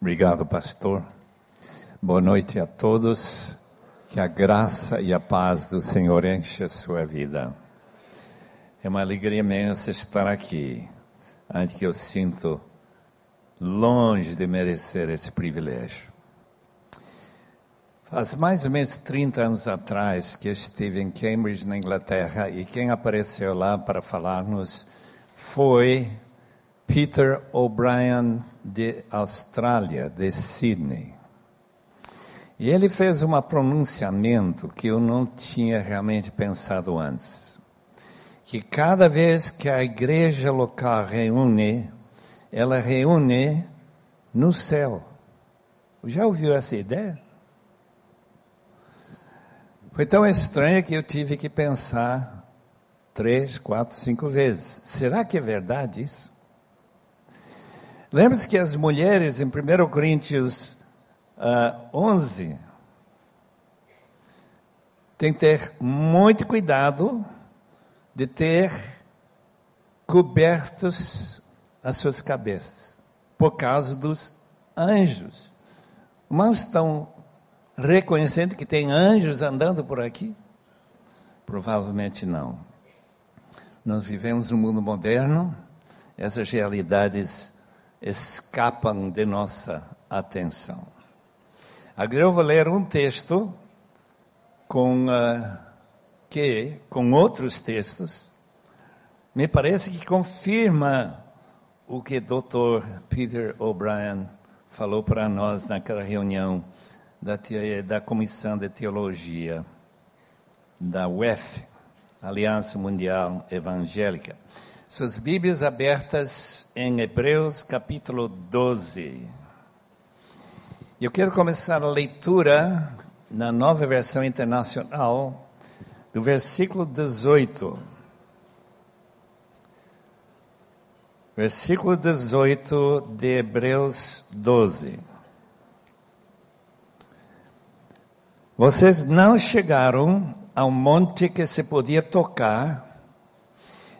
Obrigado, pastor. Boa noite a todos. Que a graça e a paz do Senhor enche a sua vida. É uma alegria imensa estar aqui, antes que eu sinto longe de merecer esse privilégio. Faz mais ou menos 30 anos atrás que estive em Cambridge, na Inglaterra, e quem apareceu lá para falar-nos foi Peter O'Brien de Austrália, de Sydney. E ele fez um pronunciamento que eu não tinha realmente pensado antes. Que cada vez que a igreja local reúne, ela reúne no céu. Já ouviu essa ideia? Foi tão estranho que eu tive que pensar três, quatro, cinco vezes. Será que é verdade isso? Lembre-se que as mulheres, em 1 Coríntios uh, 11, têm que ter muito cuidado de ter cobertos as suas cabeças, por causa dos anjos. Mas estão reconhecendo que tem anjos andando por aqui? Provavelmente não. Nós vivemos num mundo moderno, essas realidades escapam de nossa atenção. Agora eu vou ler um texto com uh, que, com outros textos, me parece que confirma o que Dr. Peter O'Brien falou para nós naquela reunião da, da Comissão de Teologia da UF, Aliança Mundial Evangélica. Suas Bíblias abertas em Hebreus capítulo 12. Eu quero começar a leitura na nova versão internacional do versículo 18. Versículo 18 de Hebreus 12. Vocês não chegaram ao monte que se podia tocar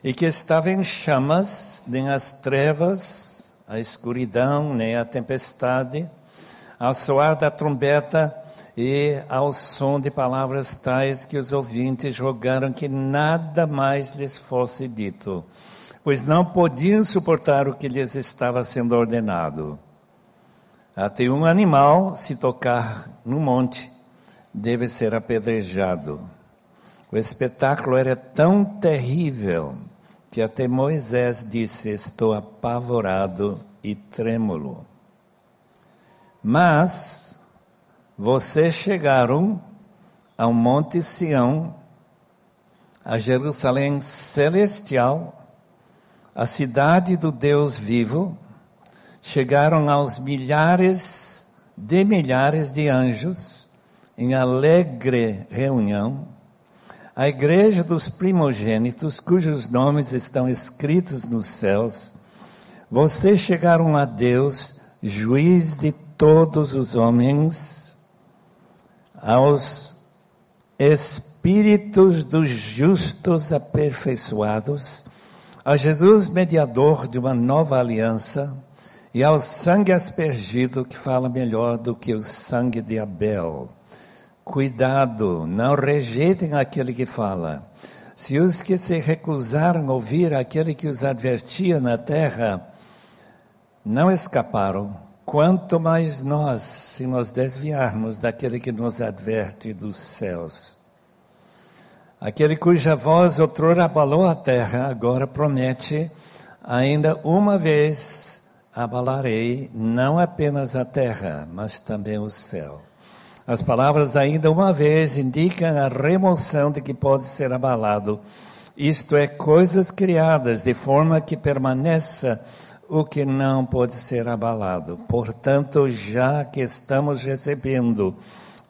e que estava em chamas, nem as trevas, a escuridão, nem a tempestade, ao soar da trombeta e ao som de palavras tais que os ouvintes rogaram que nada mais lhes fosse dito, pois não podiam suportar o que lhes estava sendo ordenado. Até um animal se tocar no monte deve ser apedrejado. O espetáculo era tão terrível que até Moisés disse: Estou apavorado e trêmulo. Mas vocês chegaram ao Monte Sião, a Jerusalém celestial, a cidade do Deus vivo, chegaram aos milhares de milhares de anjos em alegre reunião, a igreja dos primogênitos, cujos nomes estão escritos nos céus, vocês chegaram a Deus, juiz de todos os homens, aos espíritos dos justos aperfeiçoados, a Jesus, mediador de uma nova aliança, e ao sangue aspergido, que fala melhor do que o sangue de Abel Cuidado, não rejeitem aquele que fala. Se os que se recusaram a ouvir aquele que os advertia na terra não escaparam, quanto mais nós, se nos desviarmos daquele que nos adverte dos céus. Aquele cuja voz outrora abalou a terra, agora promete, ainda uma vez abalarei não apenas a terra, mas também o céu. As palavras, ainda uma vez, indicam a remoção de que pode ser abalado, isto é, coisas criadas de forma que permaneça o que não pode ser abalado. Portanto, já que estamos recebendo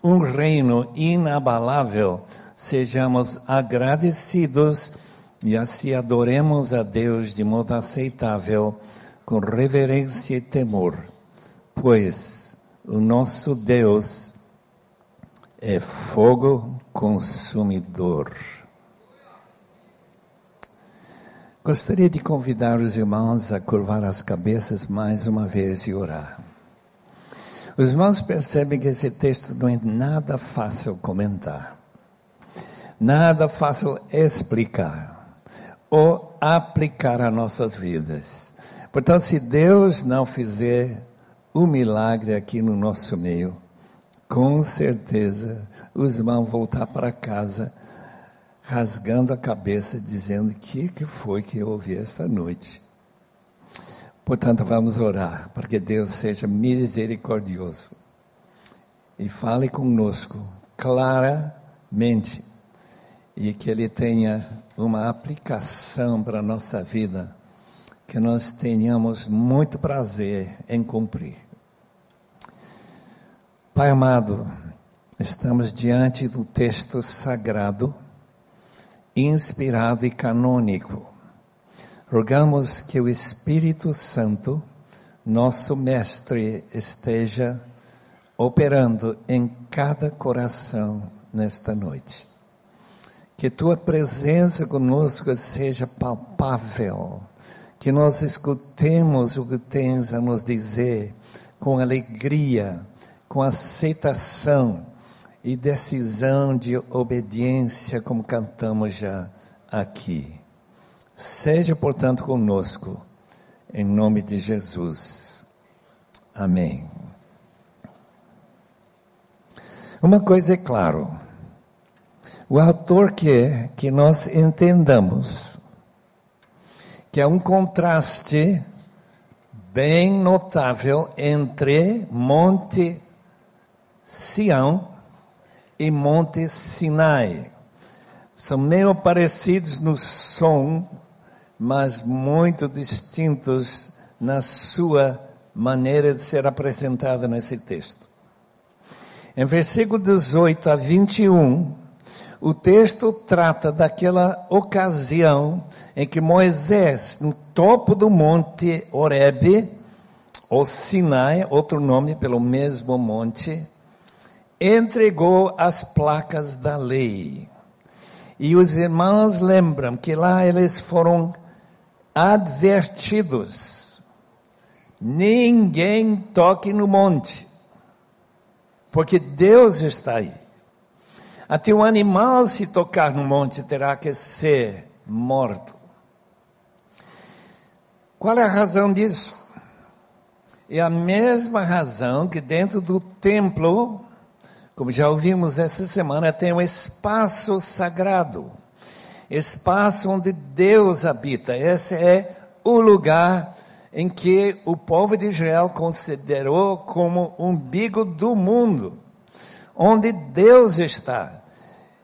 um reino inabalável, sejamos agradecidos e assim adoremos a Deus de modo aceitável, com reverência e temor, pois o nosso Deus é fogo consumidor. Gostaria de convidar os irmãos a curvar as cabeças mais uma vez e orar. Os irmãos percebem que esse texto não é nada fácil comentar, nada fácil explicar ou aplicar a nossas vidas. Portanto, se Deus não fizer o um milagre aqui no nosso meio, com certeza os irmãos voltar para casa rasgando a cabeça, dizendo: O que, que foi que eu ouvi esta noite? Portanto, vamos orar para que Deus seja misericordioso e fale conosco claramente e que Ele tenha uma aplicação para a nossa vida, que nós tenhamos muito prazer em cumprir. Pai amado, estamos diante do texto sagrado, inspirado e canônico Rogamos que o Espírito Santo, nosso Mestre, esteja operando em cada coração nesta noite. Que tua presença conosco seja palpável, que nós escutemos o que tens a nos dizer com alegria, com aceitação e decisão de obediência, como cantamos já aqui. Seja, portanto, conosco, em nome de Jesus. Amém. Uma coisa é claro: o autor quer que nós entendamos que há um contraste bem notável entre Monte Sião e Monte Sinai. São meio parecidos no som, mas muito distintos na sua maneira de ser apresentada nesse texto. Em versículo 18 a 21, o texto trata daquela ocasião em que Moisés, no topo do monte Horebe, ou Sinai, outro nome pelo mesmo monte, entregou as placas da lei. E os irmãos lembram que lá eles foram advertidos: ninguém toque no monte, porque Deus está aí. Até um animal, se tocar no monte, terá que ser morto. Qual é a razão disso? É a mesma razão que dentro do templo, como já ouvimos essa semana, tem um espaço sagrado espaço onde Deus habita. Esse é o lugar em que o povo de Israel considerou como umbigo do mundo, onde Deus está.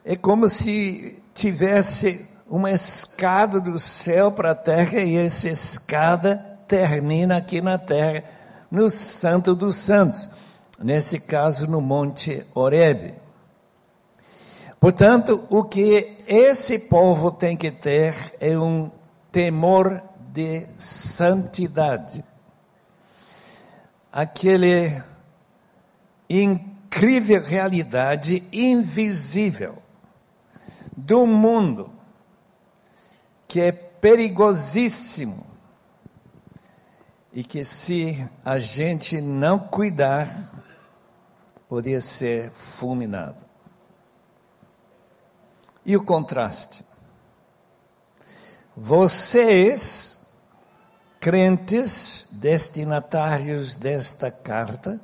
É como se tivesse uma escada do céu para a terra e essa escada termina aqui na terra, no Santo dos Santos, nesse caso no Monte Horebe. Portanto, o que esse povo tem que ter é um temor de santidade. Aquele incrível realidade invisível do mundo que é perigosíssimo e que se a gente não cuidar, poderia ser fulminado. E o contraste? Vocês, crentes, destinatários desta carta,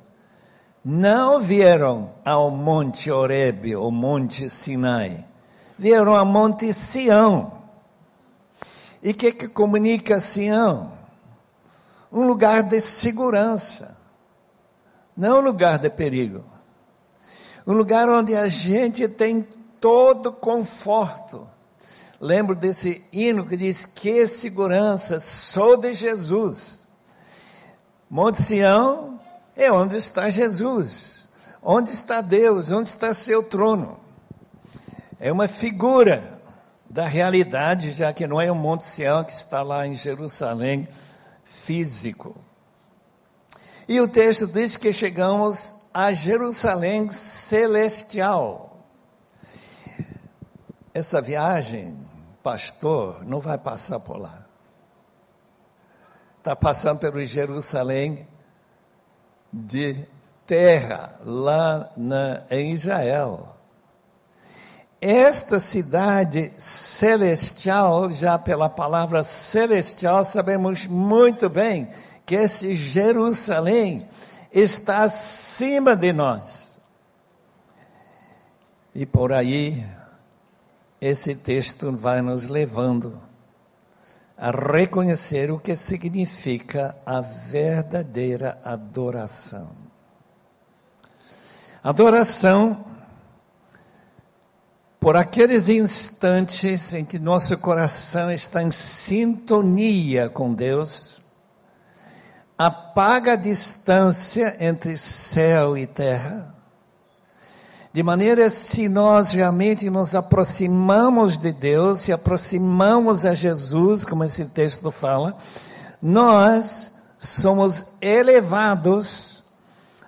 não vieram ao Monte Horebe ou Monte Sinai, vieram ao Monte Sião. E o que, que comunica Sião? Um lugar de segurança, não um lugar de perigo. Um lugar onde a gente tem todo conforto. Lembro desse hino que diz: Que segurança, sou de Jesus. Monte Sião é onde está Jesus, onde está Deus, onde está seu trono. É uma figura da realidade, já que não é o Monte Sião que está lá em Jerusalém físico. E o texto diz que chegamos a Jerusalém celestial. Essa viagem, pastor, não vai passar por lá. Está passando pelo Jerusalém de terra, lá na, em Israel. Esta cidade celestial, já pela palavra celestial, sabemos muito bem que esse Jerusalém está acima de nós. E por aí, esse texto vai nos levando a reconhecer o que significa a verdadeira adoração. Adoração por aqueles instantes em que nosso coração está em sintonia com Deus, apaga a distância entre céu e terra, de maneira se nós realmente nos aproximamos de Deus, se aproximamos a Jesus, como esse texto fala, nós somos elevados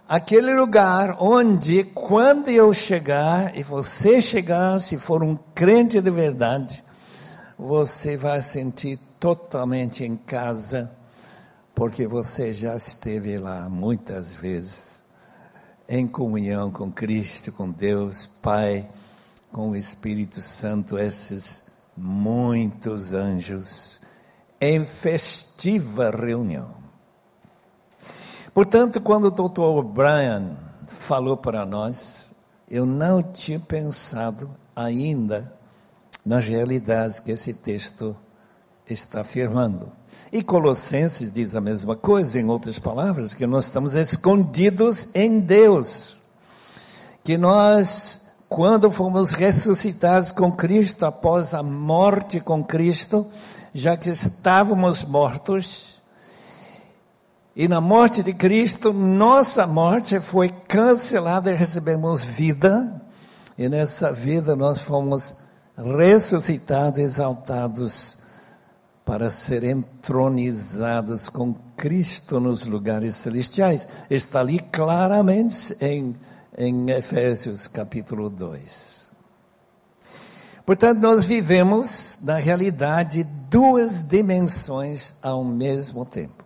aquele lugar onde, quando eu chegar e você chegar, se for um crente de verdade, você vai sentir totalmente em casa, porque você já esteve lá muitas vezes, em comunhão com Cristo, com Deus, Pai, com o Espírito Santo, esses muitos anjos, em festiva reunião. Portanto, quando o doutor Brian falou para nós, eu não tinha pensado ainda nas realidades que esse texto está afirmando. E Colossenses diz a mesma coisa, em outras palavras, que nós estamos escondidos em Deus. Que nós, quando fomos ressuscitados com Cristo, após a morte com Cristo, já que estávamos mortos, e na morte de Cristo, nossa morte foi cancelada e recebemos vida. E nessa vida nós fomos ressuscitados, exaltados para ser entronizados com Cristo nos lugares celestiais. Está ali claramente em, em Efésios capítulo 2. Portanto, nós vivemos, na realidade, duas dimensões ao mesmo tempo.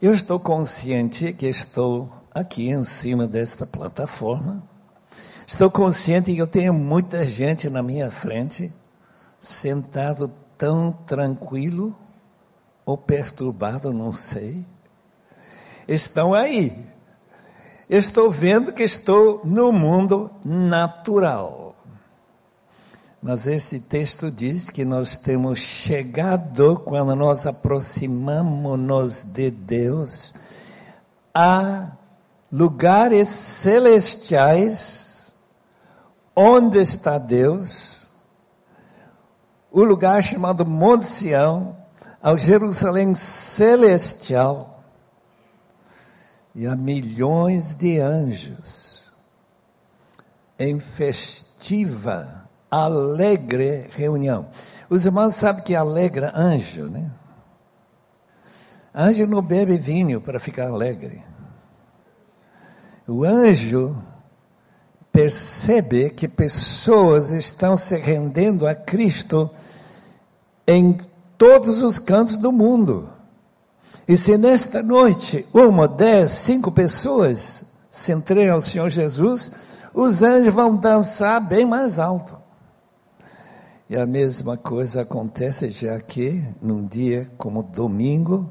Eu estou consciente que estou aqui em cima desta plataforma. Estou consciente que eu tenho muita gente na minha frente, sentado tão tranquilo ou perturbado, não sei. Estão aí. estou vendo que estou no mundo natural. Mas esse texto diz que nós temos chegado, quando nós aproximamos-nos de Deus, a lugares celestiais, onde está Deus, o lugar chamado Monte Sião, ao Jerusalém celestial, e a milhões de anjos em festiva alegre reunião. Os irmãos sabem que alegra anjo, né? Anjo não bebe vinho para ficar alegre. O anjo percebe que pessoas estão se rendendo a Cristo em todos os cantos do mundo. E se nesta noite uma, dez, cinco pessoas se entregam ao Senhor Jesus, os anjos vão dançar bem mais alto. E a mesma coisa acontece já que, num dia como domingo,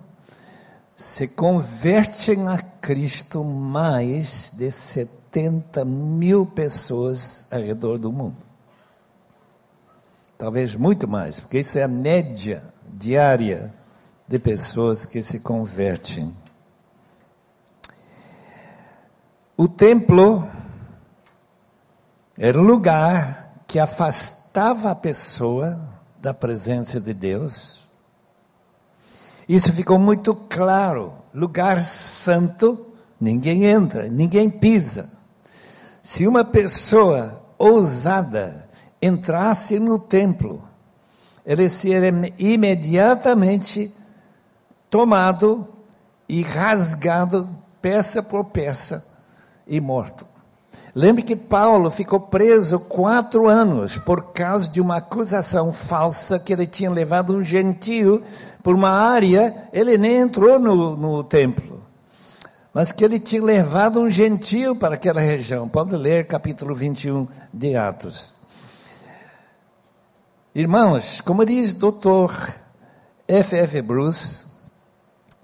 se convertem a Cristo mais de 70 mil pessoas ao redor do mundo. Talvez muito mais, porque isso é a média diária de pessoas que se convertem. O templo era um lugar que afastava a pessoa da presença de Deus. Isso ficou muito claro. Lugar santo, ninguém entra, ninguém pisa. Se uma pessoa ousada entrasse no templo, ele seria imediatamente tomado e rasgado peça por peça e morto. Lembre que Paulo ficou preso quatro anos por causa de uma acusação falsa que ele tinha levado um gentio por uma área, ele nem entrou no, no templo. mas que ele tinha levado um gentil para aquela região. Pode ler capítulo 21 de Atos. Irmãos, como diz doutor F. F. Bruce,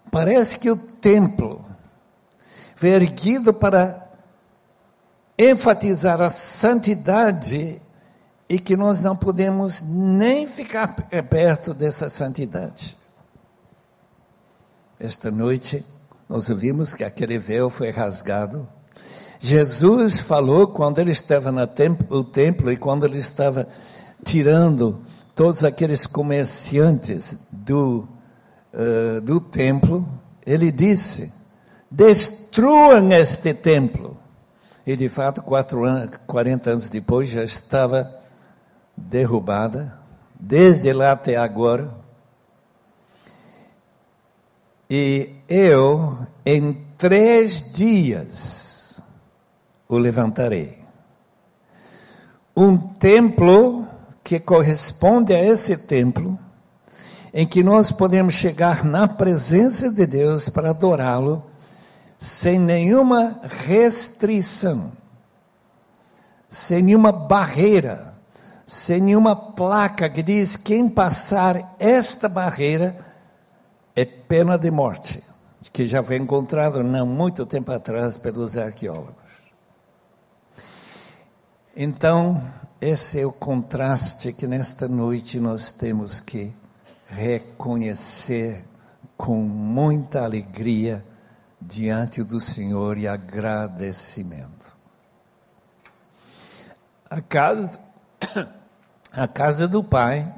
parece que o templo foi erguido para enfatizar a santidade e que nós não podemos nem ficar perto dessa santidade. Esta noite, nós ouvimos que aquele véu foi rasgado. Jesus falou quando ele estava no templo, templo e quando ele estava tirando todos aqueles comerciantes do, uh, do templo, ele disse: destruam este templo. E de fato, quatro anos, 40 anos depois, já estava derrubada, desde lá até agora. E eu, em três dias, o levantarei. Um templo que corresponde a esse templo, em que nós podemos chegar na presença de Deus para adorá-lo, sem nenhuma restrição, sem nenhuma barreira sem nenhuma placa que diz quem passar esta barreira é pena de morte, que já foi encontrado não muito tempo atrás pelos arqueólogos. Então, esse é o contraste que nesta noite nós temos que reconhecer com muita alegria diante do Senhor e agradecimento. A casa a casa do Pai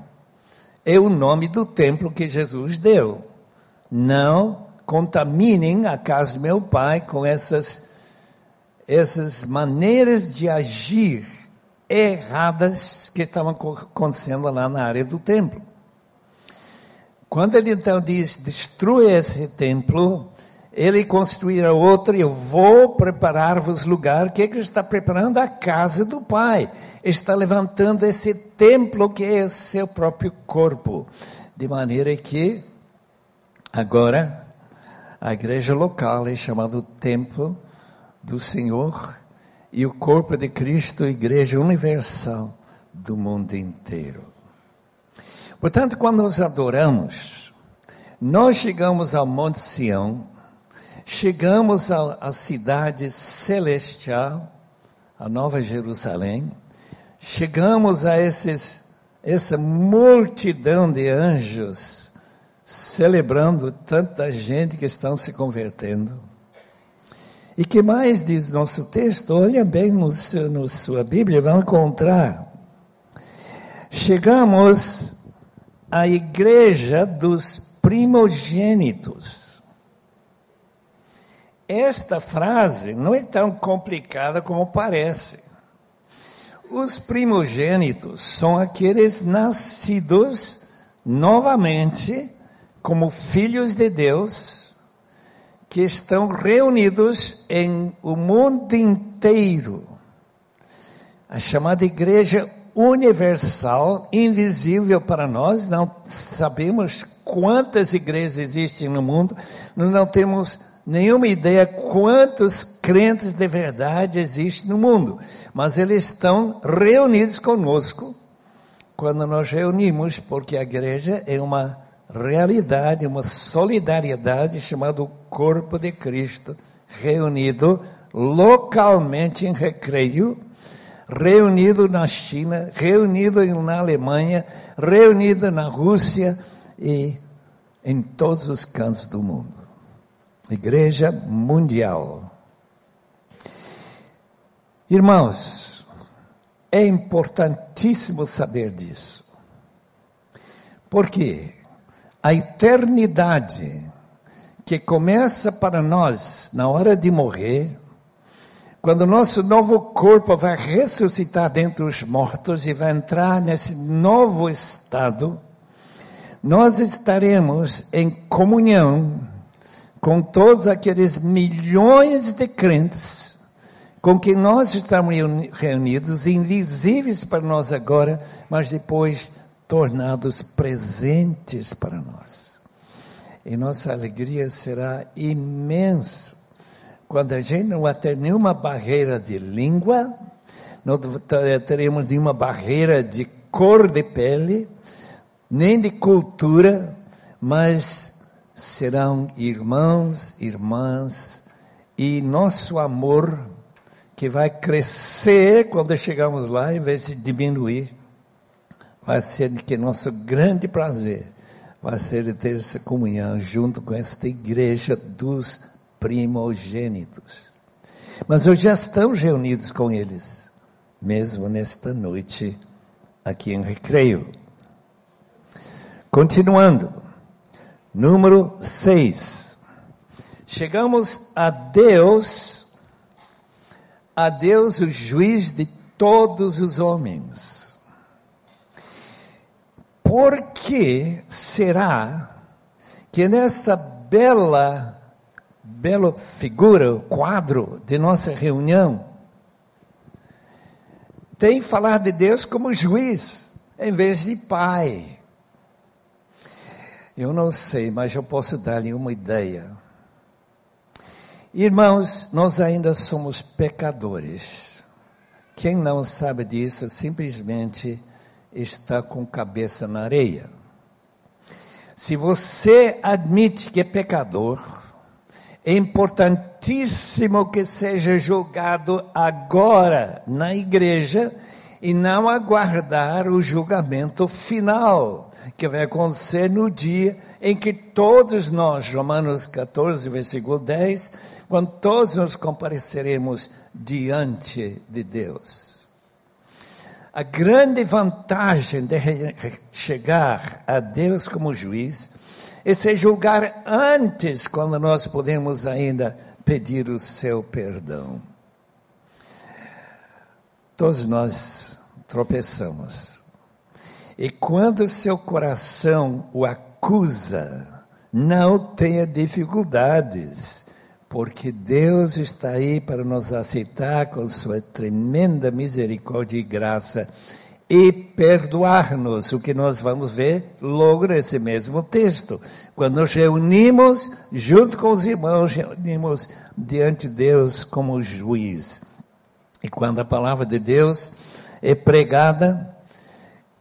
é o nome do templo que Jesus deu. Não contaminem a casa do meu Pai com essas, essas maneiras de agir erradas que estavam acontecendo lá na área do templo. Quando ele então diz: destrua esse templo, ele construirá outro, eu vou preparar-vos lugar. O que, é que ele está preparando? A casa do Pai. Está levantando esse templo que é o seu próprio corpo. De maneira que, agora, a igreja local é chamada o templo do Senhor e o corpo de Cristo, igreja universal do mundo inteiro. Portanto, quando nós adoramos, nós chegamos ao Monte Sião, Chegamos à cidade celestial, a Nova Jerusalém. Chegamos a esses, essa multidão de anjos celebrando tanta gente que estão se convertendo. E que mais diz nosso texto? Olha bem no, no sua Bíblia, vão encontrar. Chegamos à igreja dos primogênitos. Esta frase não é tão complicada como parece. Os primogênitos são aqueles nascidos novamente como filhos de Deus, que estão reunidos em o mundo inteiro. A chamada Igreja Universal, invisível para nós, não sabemos quantas igrejas existem no mundo, nós não temos nenhuma ideia quantos crentes de verdade existem no mundo, mas eles estão reunidos conosco quando nós reunimos, porque a igreja é uma realidade, uma solidariedade chamada corpo de Cristo, reunido localmente em recreio, reunido na China, reunido na Alemanha, reunido na Rússia e em todos os cantos do mundo. Igreja Mundial. Irmãos, é importantíssimo saber disso. Porque a eternidade que começa para nós na hora de morrer, quando o nosso novo corpo vai ressuscitar dentre os mortos e vai entrar nesse novo estado, nós estaremos em comunhão com todos aqueles milhões de crentes com quem nós estamos reunidos, invisíveis para nós agora, mas depois tornados presentes para nós. E nossa alegria será imensa quando a gente não vai ter nenhuma barreira de língua, não teremos nenhuma barreira de cor de pele, nem de cultura, mas serão irmãos, irmãs, e nosso amor, que vai crescer quando chegamos lá, em vez de diminuir, vai ser que nosso grande prazer vai ser ter essa comunhão junto com esta igreja dos primogênitos. Mas hoje já estamos reunidos com eles, mesmo nesta noite aqui em Recreio. Continuando, número 6. Chegamos a Deus, a Deus, o juiz de todos os homens. Por que será que nessa bela, bela figura, quadro de nossa reunião, tem falar de Deus como juiz, em vez de pai? Eu não sei, mas eu posso dar-lhe uma ideia. Irmãos, nós ainda somos pecadores. Quem não sabe disso simplesmente está com cabeça na areia. Se você admite que é pecador, é importantíssimo que seja julgado agora na igreja e não aguardar o julgamento final que vai acontecer no dia em que todos nós, Romanos 14, versículo 10, quando todos nos compareceremos diante de Deus. A grande vantagem de chegar a Deus como juiz é se julgar antes, quando nós podemos ainda pedir o seu perdão. Todos nós tropeçamos e quando seu coração o acusa, não tenha dificuldades, porque Deus está aí para nos aceitar com sua tremenda misericórdia e graça e perdoar-nos, o que nós vamos ver logo nesse mesmo texto. Quando nos reunimos junto com os irmãos, reunimos diante de Deus como juiz. E quando a palavra de Deus é pregada,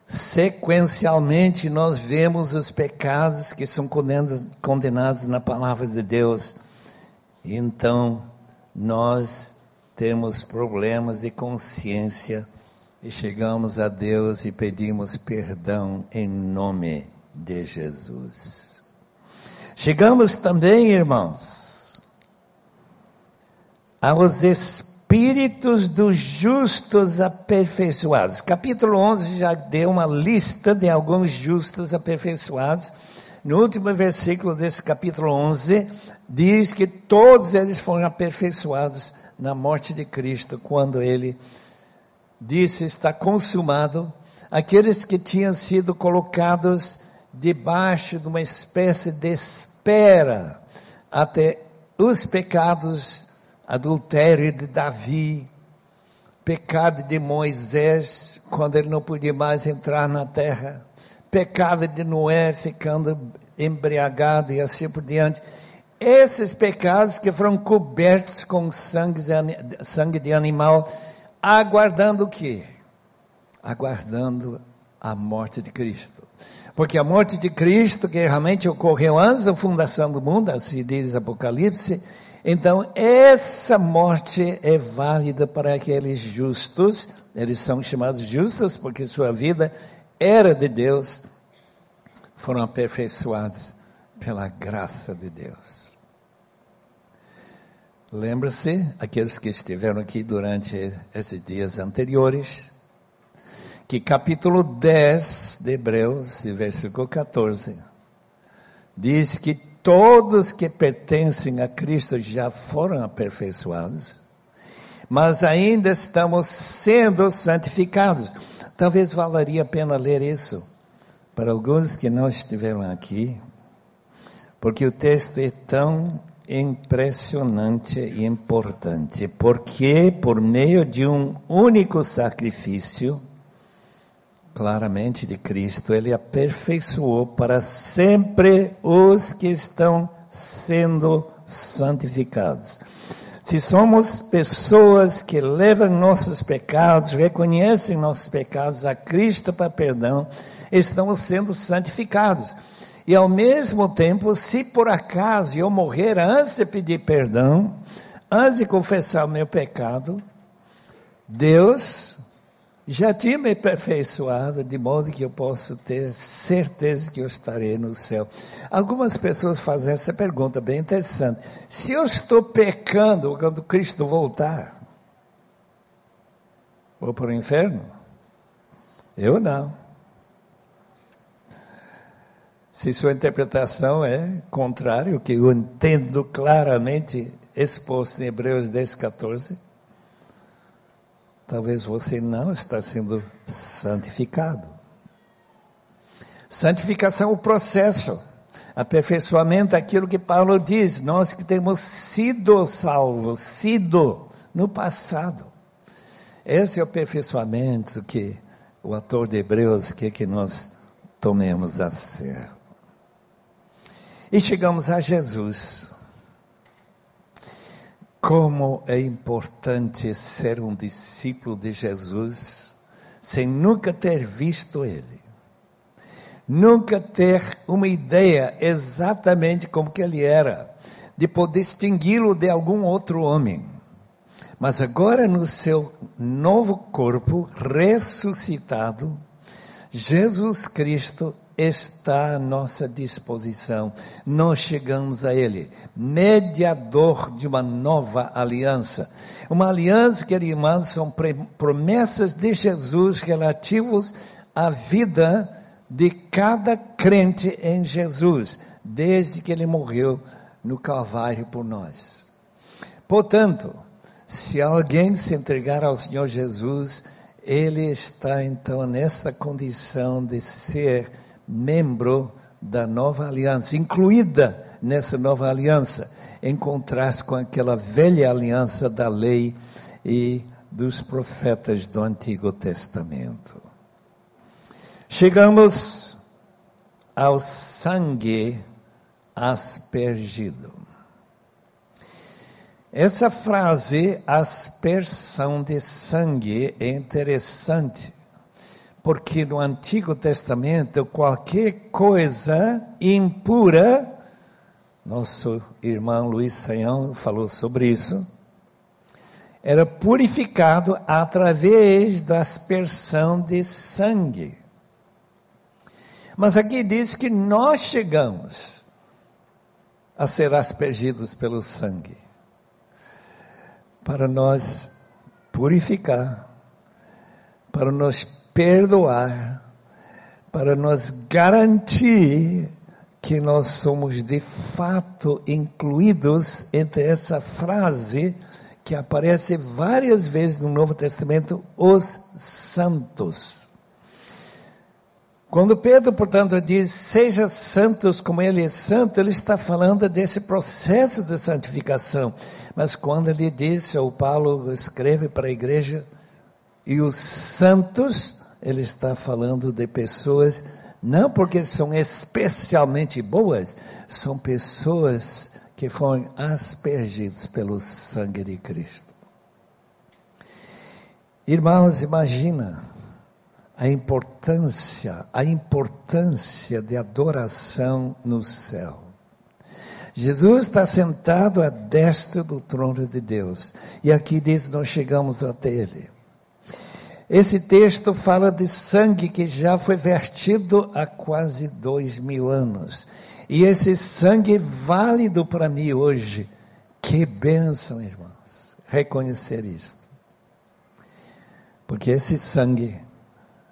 sequencialmente nós vemos os pecados que são condenados, condenados na palavra de Deus. Então, nós temos problemas de consciência e chegamos a Deus e pedimos perdão em nome de Jesus. Chegamos também, irmãos, aos Espíritos dos justos aperfeiçoados. Capítulo 11 já deu uma lista de alguns justos aperfeiçoados. No último versículo desse capítulo 11, diz que todos eles foram aperfeiçoados na morte de Cristo, quando ele disse: Está consumado. Aqueles que tinham sido colocados debaixo de uma espécie de espera até os pecados adultério de Davi, pecado de Moisés, quando ele não podia mais entrar na terra, pecado de Noé, ficando embriagado e assim por diante. Esses pecados que foram cobertos com sangue, sangue de animal, aguardando o quê? Aguardando a morte de Cristo. Porque a morte de Cristo, que realmente ocorreu antes da fundação do mundo, assim diz Apocalipse, então, essa morte é válida para aqueles justos, eles são chamados justos porque sua vida era de Deus, foram aperfeiçoados pela graça de Deus. Lembra-se, aqueles que estiveram aqui durante esses dias anteriores, que capítulo 10 de Hebreus, versículo 14, diz que todos que pertencem a Cristo já foram aperfeiçoados, mas ainda estamos sendo santificados. Talvez valeria a pena ler isso para alguns que não estiveram aqui, porque o texto é tão impressionante e importante, porque por meio de um único sacrifício, claramente de Cristo, ele aperfeiçoou para sempre os que estão sendo santificados. Se somos pessoas que levam nossos pecados, reconhecem nossos pecados a Cristo para perdão, estamos sendo santificados. E ao mesmo tempo, se por acaso eu morrer antes de pedir perdão, antes de confessar o meu pecado, Deus já tinha me aperfeiçoado de modo que eu posso ter certeza que eu estarei no céu. Algumas pessoas fazem essa pergunta bem interessante. Se eu estou pecando quando Cristo voltar, vou para o inferno? Eu não. Se sua interpretação é contrária, o que eu entendo claramente exposto em Hebreus 10, 14, talvez você não está sendo santificado. Santificação é o processo, aperfeiçoamento é aquilo que Paulo diz, nós que temos sido salvos, sido no passado. Esse é o aperfeiçoamento que o autor de Hebreus quer que nós tomemos a ser. E chegamos a Jesus. Como é importante ser um discípulo de Jesus sem nunca ter visto Ele, nunca ter uma ideia exatamente como que Ele era, de poder distingui-lo de algum outro homem. Mas agora no seu novo corpo ressuscitado, Jesus Cristo está à nossa disposição. Nós chegamos a Ele, mediador de uma nova aliança. Uma aliança, que irmãos, são promessas de Jesus relativos à vida de cada crente em Jesus, desde que Ele morreu no Calvário por nós. Portanto, se alguém se entregar ao Senhor Jesus, ele está então nesta condição de ser membro da nova aliança, incluída nessa nova aliança, em contraste com aquela velha aliança da lei e dos profetas do Antigo Testamento. Chegamos ao sangue aspergido. Essa frase, aspersão de sangue, é interessante porque no Antigo Testamento qualquer coisa impura, nosso irmão Luiz Saião falou sobre isso, era purificado através da aspersão de sangue. Mas aqui diz que nós chegamos a ser aspergidos pelo sangue, para nós purificar, para nós perdoar, para nos garantir que nós somos de fato incluídos entre essa frase que aparece várias vezes no Novo Testamento, os santos. Quando Pedro, portanto, diz seja santos como ele é santo, ele está falando desse processo de santificação. Mas quando ele diz, ou Paulo escreve para a igreja, e os santos, ele está falando de pessoas, não porque são especialmente boas, são pessoas que foram aspergidas pelo sangue de Cristo. Irmãos, imagina a importância, a importância de adoração no céu. Jesus está sentado à destra do trono de Deus. E aqui diz: Nós chegamos até Ele. Esse texto fala de sangue que já foi vertido há quase dois mil anos. E esse sangue é válido para mim hoje. Que bênção, irmãos, reconhecer isto. Porque esse sangue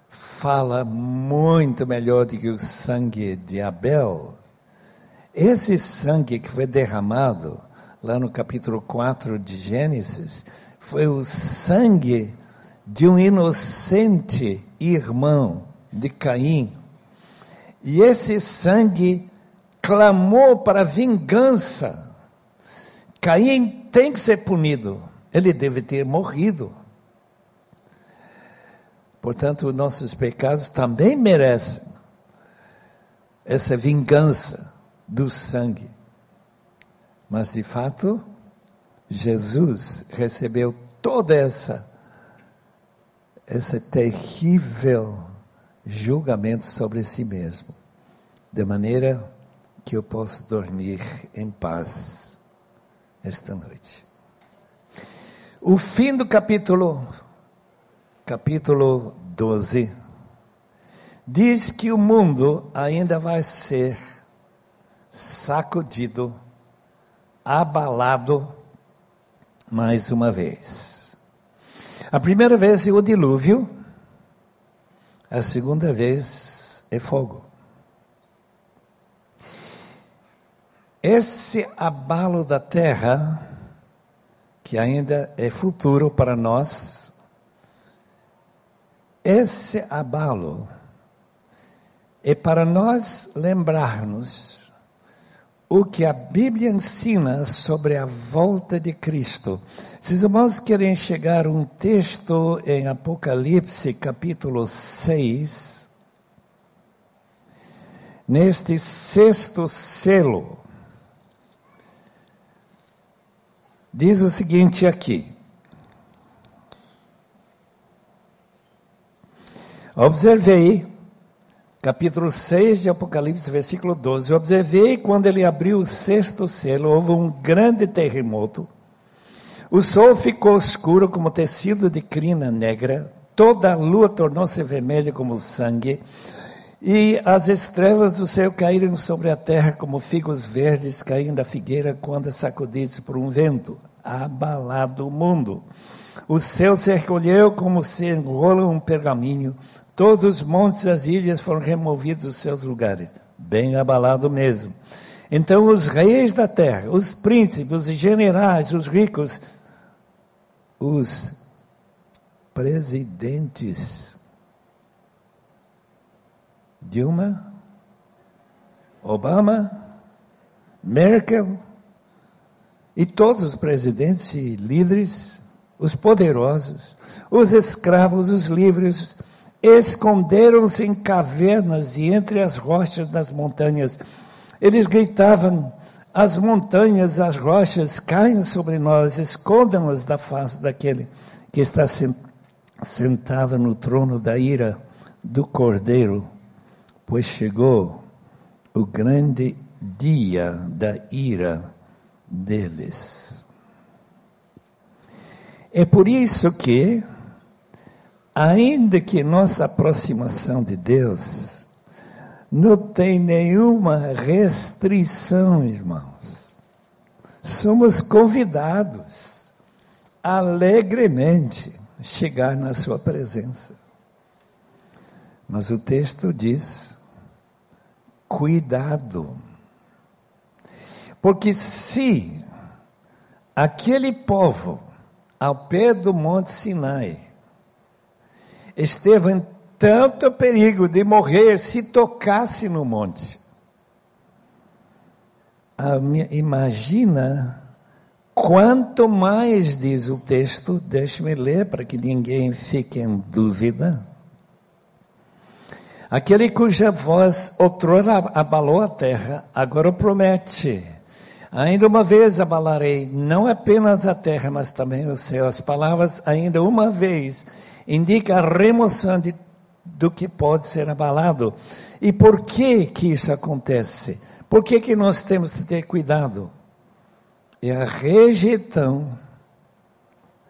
fala muito melhor do que o sangue de Abel. Esse sangue que foi derramado lá no capítulo 4 de Gênesis foi o sangue de um inocente irmão de Caim. E esse sangue clamou para vingança. Caim tem que ser punido. Ele deve ter morrido. Portanto, nossos pecados também merecem essa vingança do sangue. Mas, de fato, Jesus recebeu toda essa esse terrível julgamento sobre si mesmo, de maneira que eu possa dormir em paz esta noite. O fim do capítulo, capítulo 12, diz que o mundo ainda vai ser sacudido, abalado mais uma vez. A primeira vez é o dilúvio, a segunda vez é fogo. Esse abalo da terra, que ainda é futuro para nós, esse abalo é para nós lembrarmos o que a Bíblia ensina sobre a volta de Cristo. Se os irmãos querem chegar um texto em Apocalipse, capítulo 6, neste sexto selo, diz o seguinte aqui. Observei, capítulo 6 de Apocalipse, versículo 12. Observei quando ele abriu o sexto selo, houve um grande terremoto. O sol ficou escuro como tecido de crina negra, toda a lua tornou-se vermelha como sangue, e as estrelas do céu caíram sobre a terra como figos verdes caindo da figueira quando é sacudidos por um vento, abalado o mundo. O céu se recolheu como se enrola um pergaminho, todos os montes e as ilhas foram removidos dos seus lugares, bem abalado mesmo. Então os reis da terra, os príncipes, os generais, os ricos, os presidentes, Dilma, Obama, Merkel e todos os presidentes e líderes, os poderosos, os escravos, os livres, esconderam-se em cavernas e entre as rochas das montanhas. Eles gritavam: as montanhas, as rochas caiam sobre nós, escondam-nos da face daquele que está sentado no trono da ira do Cordeiro pois chegou o grande dia da ira deles. É por isso que, ainda que nossa aproximação de Deus não tem nenhuma restrição, irmãos, somos convidados alegremente chegar na Sua presença. Mas o texto diz cuidado. Porque se aquele povo, ao pé do Monte Sinai, esteve em tanto perigo de morrer se tocasse no monte, imagina quanto mais, diz o texto, deixe-me ler para que ninguém fique em dúvida Aquele cuja voz outrora abalou a terra, agora promete. Ainda uma vez abalarei, não apenas a terra, mas também o céu. As palavras, ainda uma vez, indicam a remoção de, do que pode ser abalado. E por que que isso acontece? Por que que nós temos que ter cuidado? É a rejeição,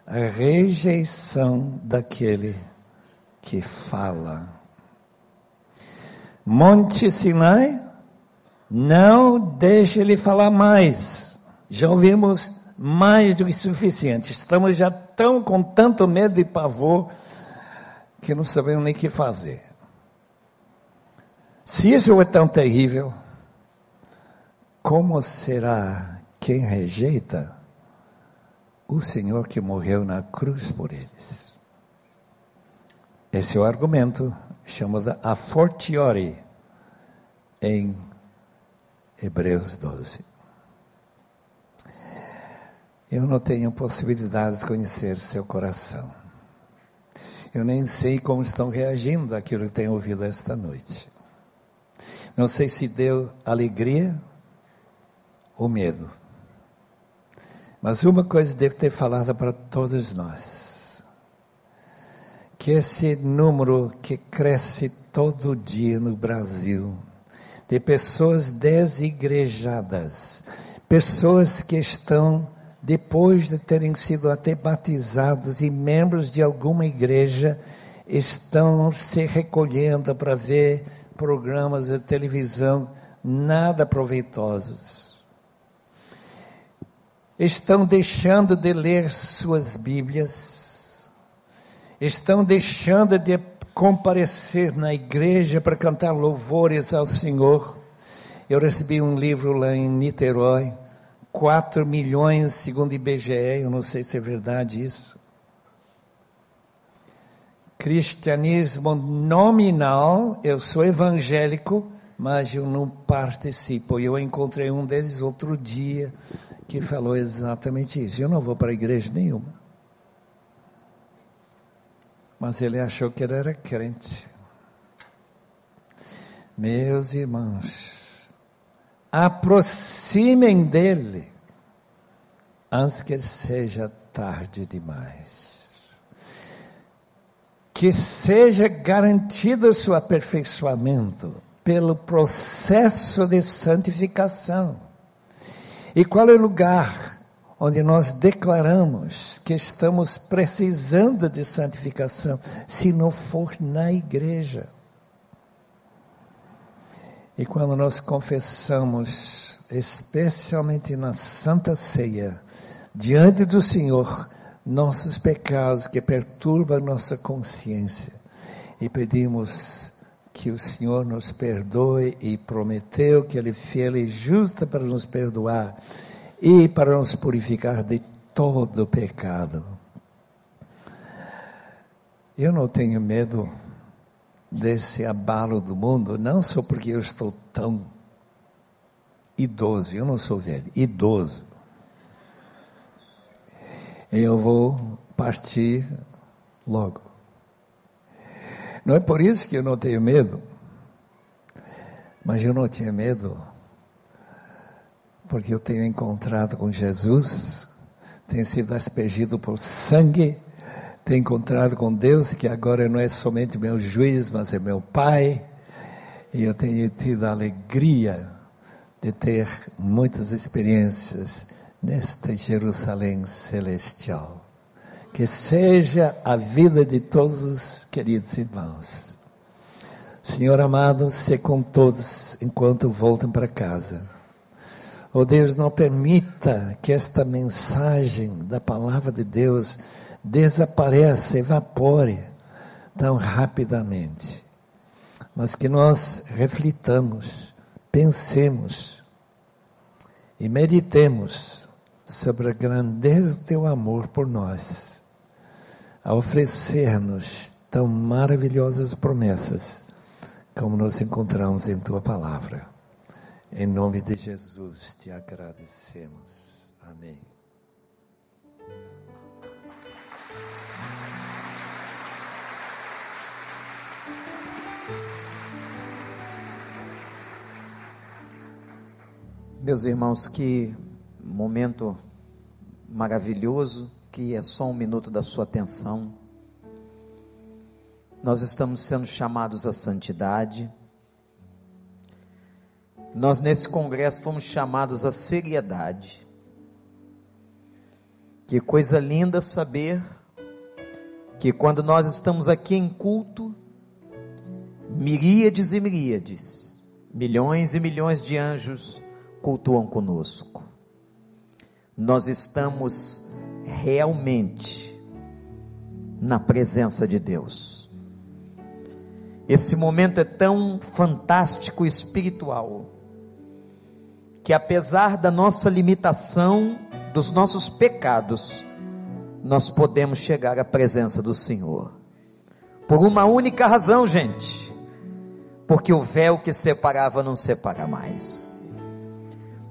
a rejeição daquele que fala. Monte Sinai, não deixe ele falar mais. Já ouvimos mais do que suficiente. Estamos já tão com tanto medo e pavor que não sabemos nem o que fazer. Se isso é tão terrível, como será quem rejeita o Senhor que morreu na cruz por eles? Esse é o argumento chamada a fortiori em Hebreus 12. Eu não tenho possibilidade de conhecer seu coração. Eu nem sei como estão reagindo àquilo que tenho ouvido esta noite. Não sei se deu alegria ou medo. Mas uma coisa deve ter falado para todos nós: que esse número que cresce todo dia no Brasil, de pessoas desigrejadas, pessoas que estão, depois de terem sido até batizados e membros de alguma igreja, estão se recolhendo para ver programas de televisão nada proveitosos. Estão deixando de ler suas Bíblias, estão deixando de comparecer na igreja para cantar louvores ao Senhor. Eu recebi um livro lá em Niterói, 4 milhões, segundo IBGE, eu não sei se é verdade isso. Cristianismo nominal, eu sou evangélico, mas eu não participo. Eu encontrei um deles outro dia que falou exatamente isso. Eu não vou para igreja nenhuma. Mas ele achou que ele era crente. Meus irmãos, aproximem dele antes que seja tarde demais. Que seja garantido o seu aperfeiçoamento pelo processo de santificação. E qual é o lugar onde nós declaramos que estamos precisando de santificação, se não for na igreja? E quando nós confessamos, especialmente na Santa Ceia, diante do Senhor, nossos pecados que perturbam nossa consciência, e pedimos que o Senhor nos perdoe e prometeu que Ele é fiel e justo para nos perdoar e para nos purificar de todo pecado. Eu não tenho medo desse abalo do mundo, não só porque eu estou tão idoso, eu não sou velho, idoso. Eu vou partir logo. Não é por isso que eu não tenho medo, mas eu não tinha medo, porque eu tenho encontrado com Jesus, tenho sido aspergido por sangue, tenho encontrado com Deus, que agora não é somente meu juiz, mas é meu Pai, e eu tenho tido a alegria de ter muitas experiências nesta Jerusalém celestial que seja a vida de todos os queridos irmãos. Senhor amado, se com todos enquanto voltam para casa. Oh Deus, não permita que esta mensagem da palavra de Deus desapareça, evapore tão rapidamente. Mas que nós reflitamos, pensemos e meditemos sobre a grandeza do teu amor por nós a oferecer-nos tão maravilhosas promessas como nós encontramos em tua palavra. Em nome de Jesus te agradecemos. Amém. Meus irmãos, que momento maravilhoso que é só um minuto da sua atenção. Nós estamos sendo chamados à santidade. Nós, nesse congresso, fomos chamados à seriedade. Que coisa linda saber que quando nós estamos aqui em culto, miríades e miríades, milhões e milhões de anjos cultuam conosco. Nós estamos realmente na presença de Deus. Esse momento é tão fantástico espiritual que apesar da nossa limitação, dos nossos pecados, nós podemos chegar à presença do Senhor. Por uma única razão, gente. Porque o véu que separava não separa mais.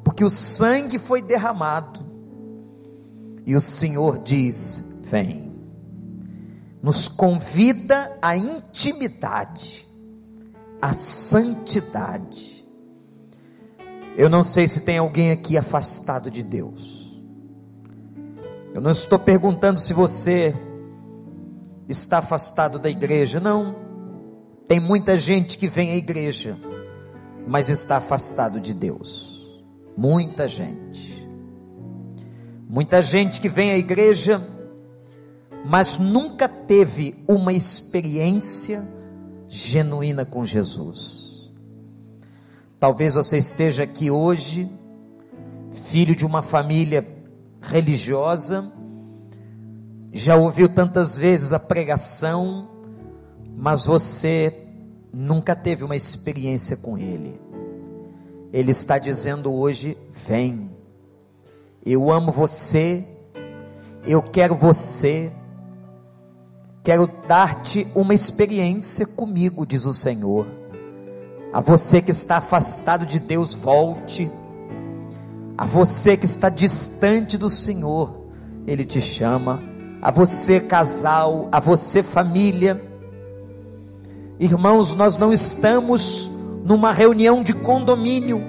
Porque o sangue foi derramado e o Senhor diz: Vem. Nos convida à intimidade, à santidade. Eu não sei se tem alguém aqui afastado de Deus, Eu não estou perguntando se você está afastado da igreja, não. Tem muita gente que vem à igreja, mas está afastado de Deus. Muita gente. Muita gente que vem à igreja, mas nunca teve uma experiência genuína com Jesus. Talvez você esteja aqui hoje, filho de uma família religiosa, já ouviu tantas vezes a pregação, mas você nunca teve uma experiência com Ele. Ele está dizendo hoje: vem, eu amo você, eu quero você, quero dar-te uma experiência comigo, diz o Senhor. A você que está afastado de Deus, volte. A você que está distante do Senhor, Ele te chama. A você, casal, a você, família. Irmãos, nós não estamos numa reunião de condomínio.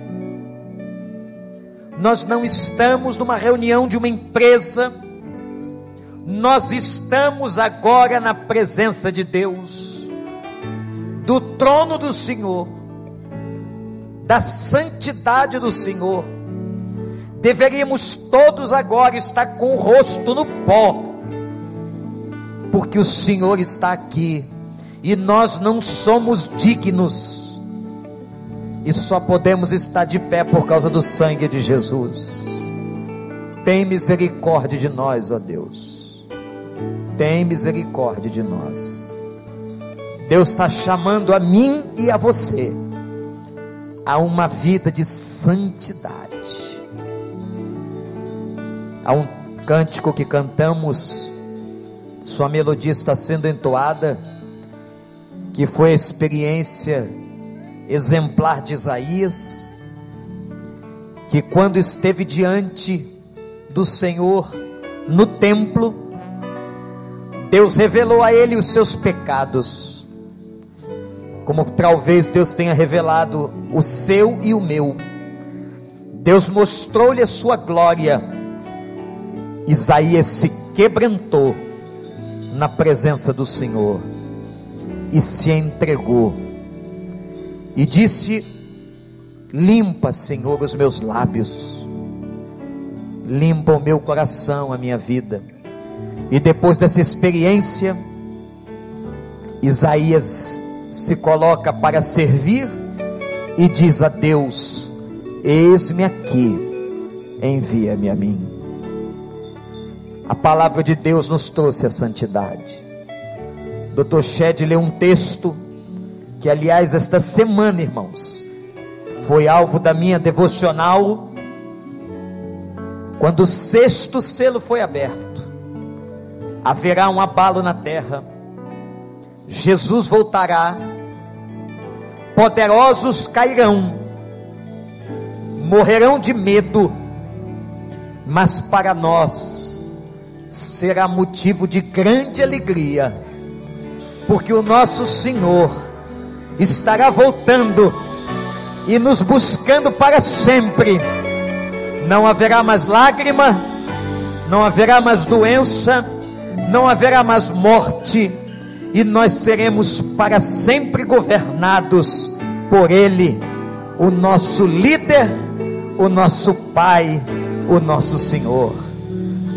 Nós não estamos numa reunião de uma empresa. Nós estamos agora na presença de Deus, do trono do Senhor, da santidade do Senhor deveríamos todos agora estar com o rosto no pó, porque o Senhor está aqui e nós não somos dignos, e só podemos estar de pé por causa do sangue de Jesus. Tem misericórdia de nós, ó Deus, tem misericórdia de nós. Deus está chamando a mim e a você a uma vida de santidade. Há um cântico que cantamos, sua melodia está sendo entoada, que foi a experiência exemplar de Isaías, que quando esteve diante do Senhor no templo, Deus revelou a ele os seus pecados, como talvez Deus tenha revelado o seu e o meu. Deus mostrou-lhe a sua glória Isaías se quebrantou na presença do Senhor e se entregou e disse: Limpa, Senhor, os meus lábios, limpa o meu coração, a minha vida. E depois dessa experiência, Isaías se coloca para servir e diz a Deus: Eis-me aqui, envia-me a mim. A palavra de Deus nos trouxe a santidade. Dr. Shed leu um texto que, aliás, esta semana, irmãos, foi alvo da minha devocional. Quando o sexto selo foi aberto, haverá um abalo na terra. Jesus voltará, poderosos cairão, morrerão de medo, mas para nós, será motivo de grande alegria, porque o nosso Senhor estará voltando e nos buscando para sempre. Não haverá mais lágrima, não haverá mais doença, não haverá mais morte, e nós seremos para sempre governados por Ele, o nosso líder, o nosso Pai, o nosso Senhor.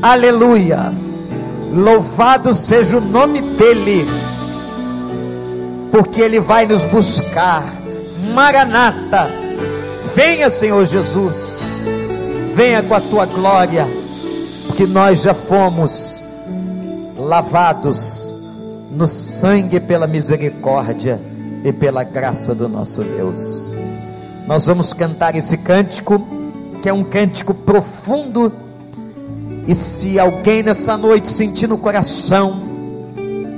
Aleluia. Louvado seja o nome dEle, porque Ele vai nos buscar. Maranata, venha, Senhor Jesus, venha com a tua glória, porque nós já fomos lavados no sangue pela misericórdia e pela graça do nosso Deus. Nós vamos cantar esse cântico, que é um cântico profundo e se alguém nessa noite sentir no coração,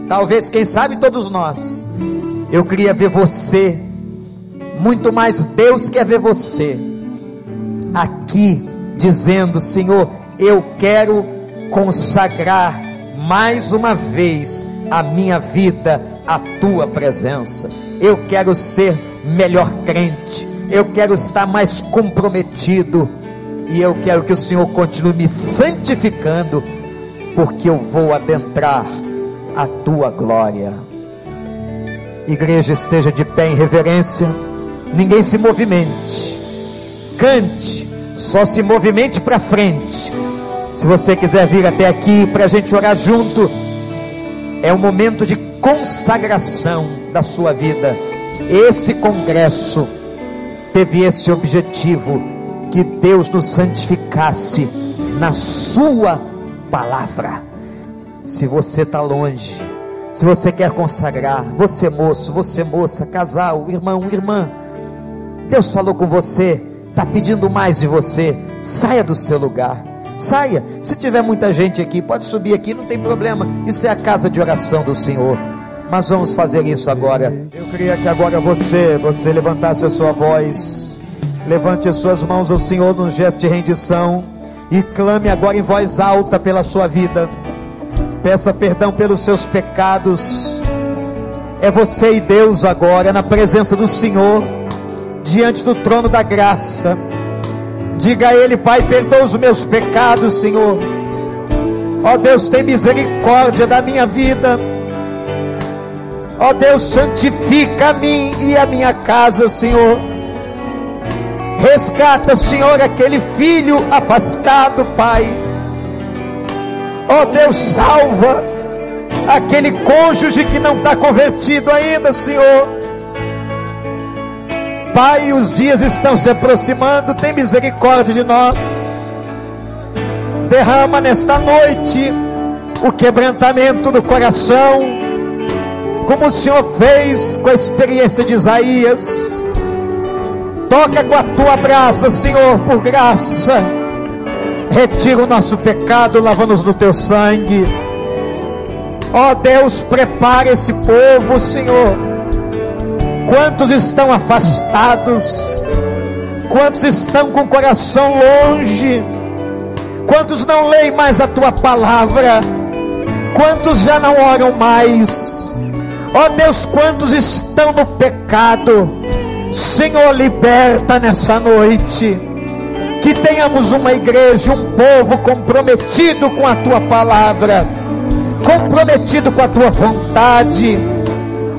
talvez, quem sabe, todos nós, eu queria ver você, muito mais Deus quer ver você, aqui, dizendo: Senhor, eu quero consagrar mais uma vez a minha vida à tua presença. Eu quero ser melhor crente, eu quero estar mais comprometido e eu quero que o Senhor continue me santificando porque eu vou adentrar a tua glória. Igreja esteja de pé em reverência, ninguém se movimente, cante, só se movimente para frente. Se você quiser vir até aqui para a gente orar junto, é um momento de consagração da sua vida. Esse congresso teve esse objetivo: que Deus nos santificasse na Sua palavra. Se você está longe, se você quer consagrar, você moço, você moça, casal, irmão, irmã, Deus falou com você, está pedindo mais de você, saia do seu lugar, saia. Se tiver muita gente aqui, pode subir aqui, não tem problema. Isso é a casa de oração do Senhor. Mas vamos fazer isso agora. Eu queria que agora você, você levantasse a sua voz, levante as suas mãos ao Senhor num gesto de rendição e clame agora em voz alta pela sua vida. Peça perdão pelos seus pecados. É você e Deus agora na presença do Senhor, diante do trono da graça. Diga a Ele, Pai, perdoa os meus pecados, Senhor. Ó oh, Deus, tem misericórdia da minha vida. Ó oh, Deus, santifica a mim e a minha casa, Senhor. Resgata, Senhor, aquele filho afastado, Pai. Ó oh, Deus, salva aquele cônjuge que não está convertido ainda, Senhor. Pai, os dias estão se aproximando, tem misericórdia de nós. Derrama nesta noite o quebrantamento do coração, como o Senhor fez com a experiência de Isaías Toca com a tua braça, Senhor, por graça. Retira o nosso pecado, lava-nos no teu sangue. Ó oh, Deus, prepare esse povo, Senhor. Quantos estão afastados? Quantos estão com o coração longe? Quantos não leem mais a tua palavra? Quantos já não oram mais? Ó oh, Deus, quantos estão no pecado? Senhor, liberta nessa noite. Que tenhamos uma igreja, um povo comprometido com a tua palavra, comprometido com a tua vontade.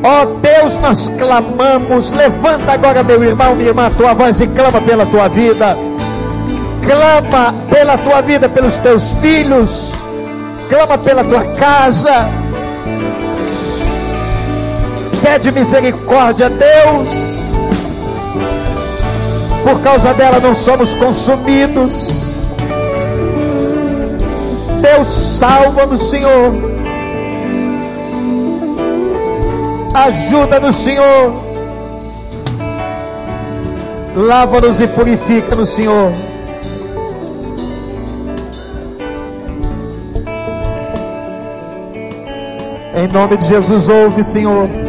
Ó oh, Deus, nós clamamos. Levanta agora, meu irmão, minha irmã, a tua voz e clama pela tua vida. Clama pela tua vida, pelos teus filhos. Clama pela tua casa. Pede misericórdia, Deus por causa dela não somos consumidos. Deus salva-nos, Senhor. Ajuda-nos, Senhor. Lava-nos e purifica-nos, Senhor. Em nome de Jesus, ouve, Senhor.